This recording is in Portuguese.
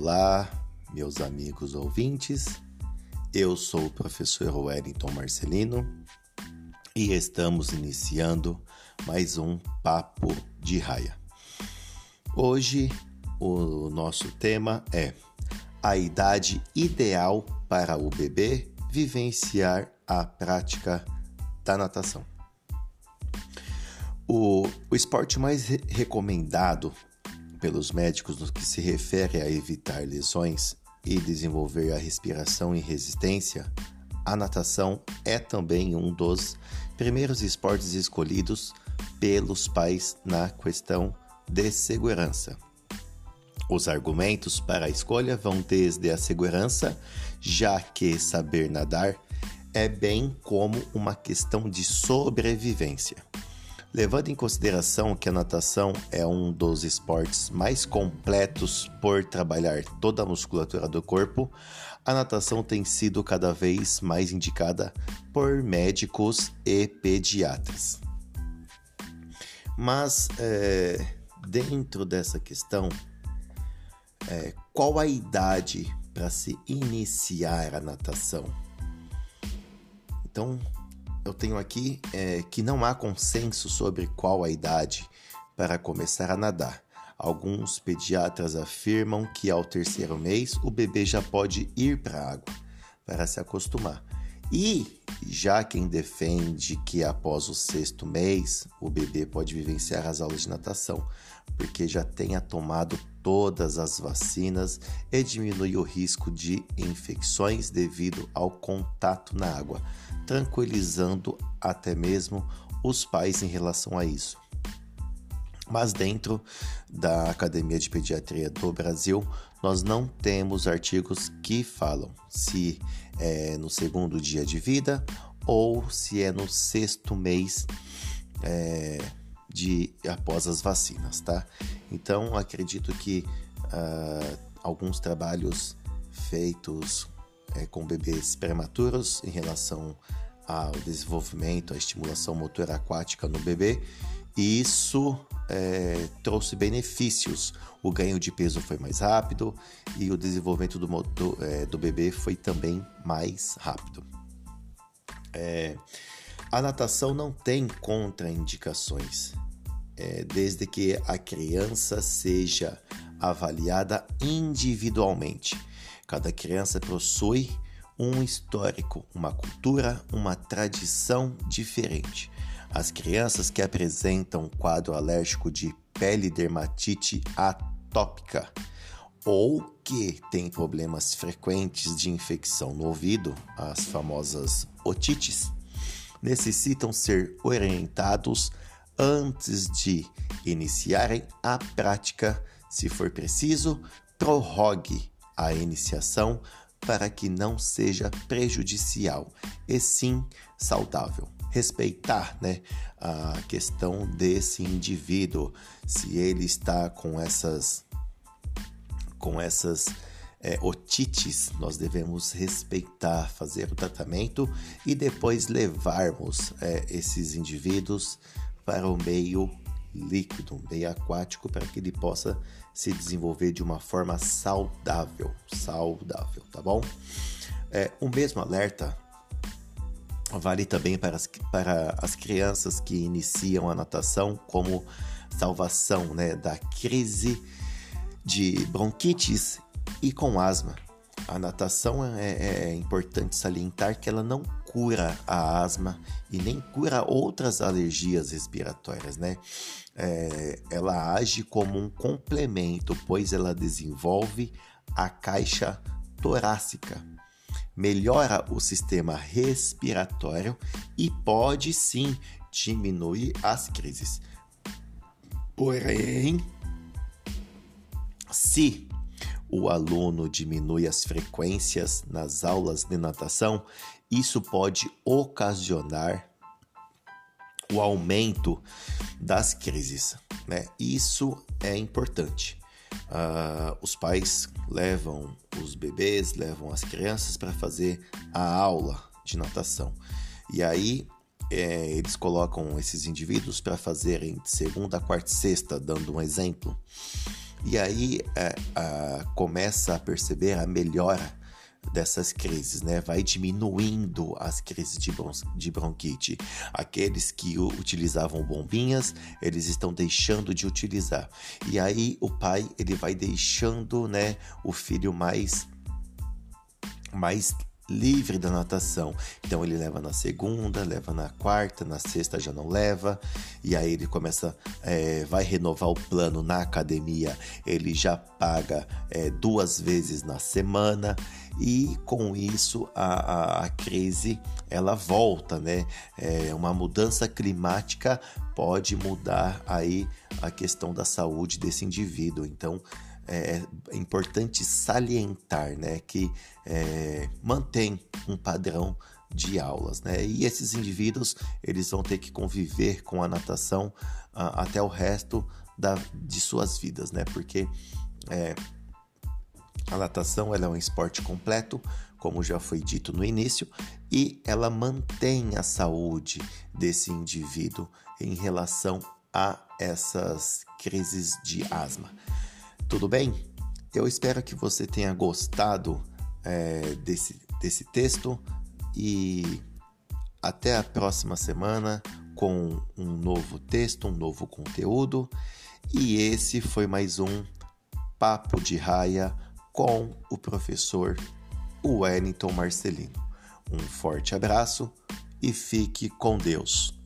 Olá, meus amigos ouvintes. Eu sou o professor Wellington Marcelino e estamos iniciando mais um Papo de Raia. Hoje o nosso tema é a idade ideal para o bebê vivenciar a prática da natação. O, o esporte mais re recomendado pelos médicos no que se refere a evitar lesões e desenvolver a respiração e resistência, a natação é também um dos primeiros esportes escolhidos pelos pais na questão de segurança. Os argumentos para a escolha vão desde a segurança, já que saber nadar é bem como uma questão de sobrevivência. Levando em consideração que a natação é um dos esportes mais completos por trabalhar toda a musculatura do corpo, a natação tem sido cada vez mais indicada por médicos e pediatras. Mas é, dentro dessa questão, é, qual a idade para se iniciar a natação? Então, eu tenho aqui é que não há consenso sobre qual a idade para começar a nadar. Alguns pediatras afirmam que ao terceiro mês o bebê já pode ir para a água para se acostumar. E já quem defende que após o sexto mês o bebê pode vivenciar as aulas de natação, porque já tenha tomado todas as vacinas e diminui o risco de infecções devido ao contato na água tranquilizando até mesmo os pais em relação a isso. Mas dentro da Academia de Pediatria do Brasil, nós não temos artigos que falam se é no segundo dia de vida ou se é no sexto mês é, de após as vacinas, tá? Então acredito que uh, alguns trabalhos feitos é, com bebês prematuros em relação ao desenvolvimento, à estimulação motora aquática no bebê, e isso é, trouxe benefícios. O ganho de peso foi mais rápido e o desenvolvimento do, do, é, do bebê foi também mais rápido. É, a natação não tem contraindicações, é, desde que a criança seja avaliada individualmente. Cada criança possui um histórico, uma cultura, uma tradição diferente. As crianças que apresentam quadro alérgico de pele dermatite atópica ou que têm problemas frequentes de infecção no ouvido, as famosas otites, necessitam ser orientados antes de iniciarem a prática. Se for preciso, prorrogue a iniciação para que não seja prejudicial e sim saudável. Respeitar né, a questão desse indivíduo, se ele está com essas, com essas é, otites, nós devemos respeitar, fazer o tratamento e depois levarmos é, esses indivíduos para o meio líquido, um meio aquático, para que ele possa se desenvolver de uma forma saudável, saudável, tá bom? É, o mesmo alerta vale também para as, para as crianças que iniciam a natação como salvação né, da crise de bronquites e com asma. A natação é, é importante salientar que ela não cura a asma e nem cura outras alergias respiratórias, né? É, ela age como um complemento, pois ela desenvolve a caixa torácica, melhora o sistema respiratório e pode sim diminuir as crises. Porém, se o aluno diminui as frequências nas aulas de natação, isso pode ocasionar o aumento das crises. Né? Isso é importante. Uh, os pais levam os bebês, levam as crianças para fazer a aula de natação. E aí é, eles colocam esses indivíduos para fazerem segunda, quarta e sexta, dando um exemplo. E aí é, a, começa a perceber a melhora dessas crises, né? Vai diminuindo as crises de, bron de bronquite. Aqueles que utilizavam bombinhas, eles estão deixando de utilizar. E aí o pai, ele vai deixando, né, o filho mais mais livre da natação. Então ele leva na segunda, leva na quarta, na sexta já não leva. E aí ele começa, é, vai renovar o plano na academia. Ele já paga é, duas vezes na semana e com isso a, a, a crise ela volta, né? É, uma mudança climática pode mudar aí a questão da saúde desse indivíduo. Então é, é importante salientar né, que é, mantém um padrão de aulas, né? E esses indivíduos eles vão ter que conviver com a natação uh, até o resto da, de suas vidas, né? Porque é, a natação ela é um esporte completo, como já foi dito no início, e ela mantém a saúde desse indivíduo em relação a essas crises de asma. Tudo bem? Eu espero que você tenha gostado é, desse, desse texto e até a próxima semana com um novo texto, um novo conteúdo. E esse foi mais um Papo de Raia com o professor Wellington Marcelino. Um forte abraço e fique com Deus.